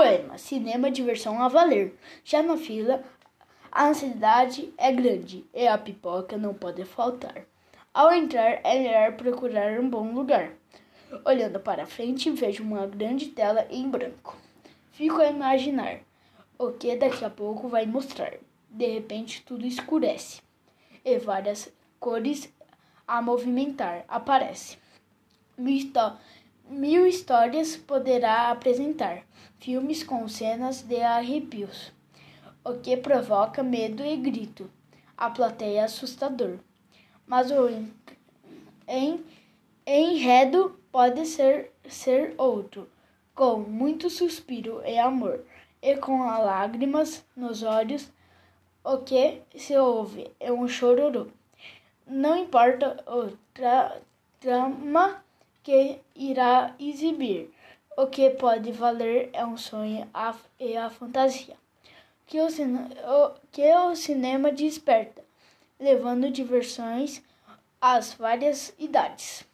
Poema: Cinema diversão a valer. Já na fila, a ansiedade é grande e a pipoca não pode faltar. Ao entrar, é melhor procurar um bom lugar. Olhando para frente, vejo uma grande tela em branco. Fico a imaginar o que daqui a pouco vai mostrar. De repente, tudo escurece e várias cores a movimentar aparecem. Mil histórias poderá apresentar, filmes com cenas de arrepios, o que provoca medo e grito. A plateia é assustador. Mas o enredo pode ser, ser outro, com muito suspiro e amor, e com lágrimas nos olhos, o que se ouve é um chororô. Não importa o tra trama que irá exibir. O que pode valer é um sonho e a fantasia que o, o, que o cinema desperta, levando diversões às várias idades.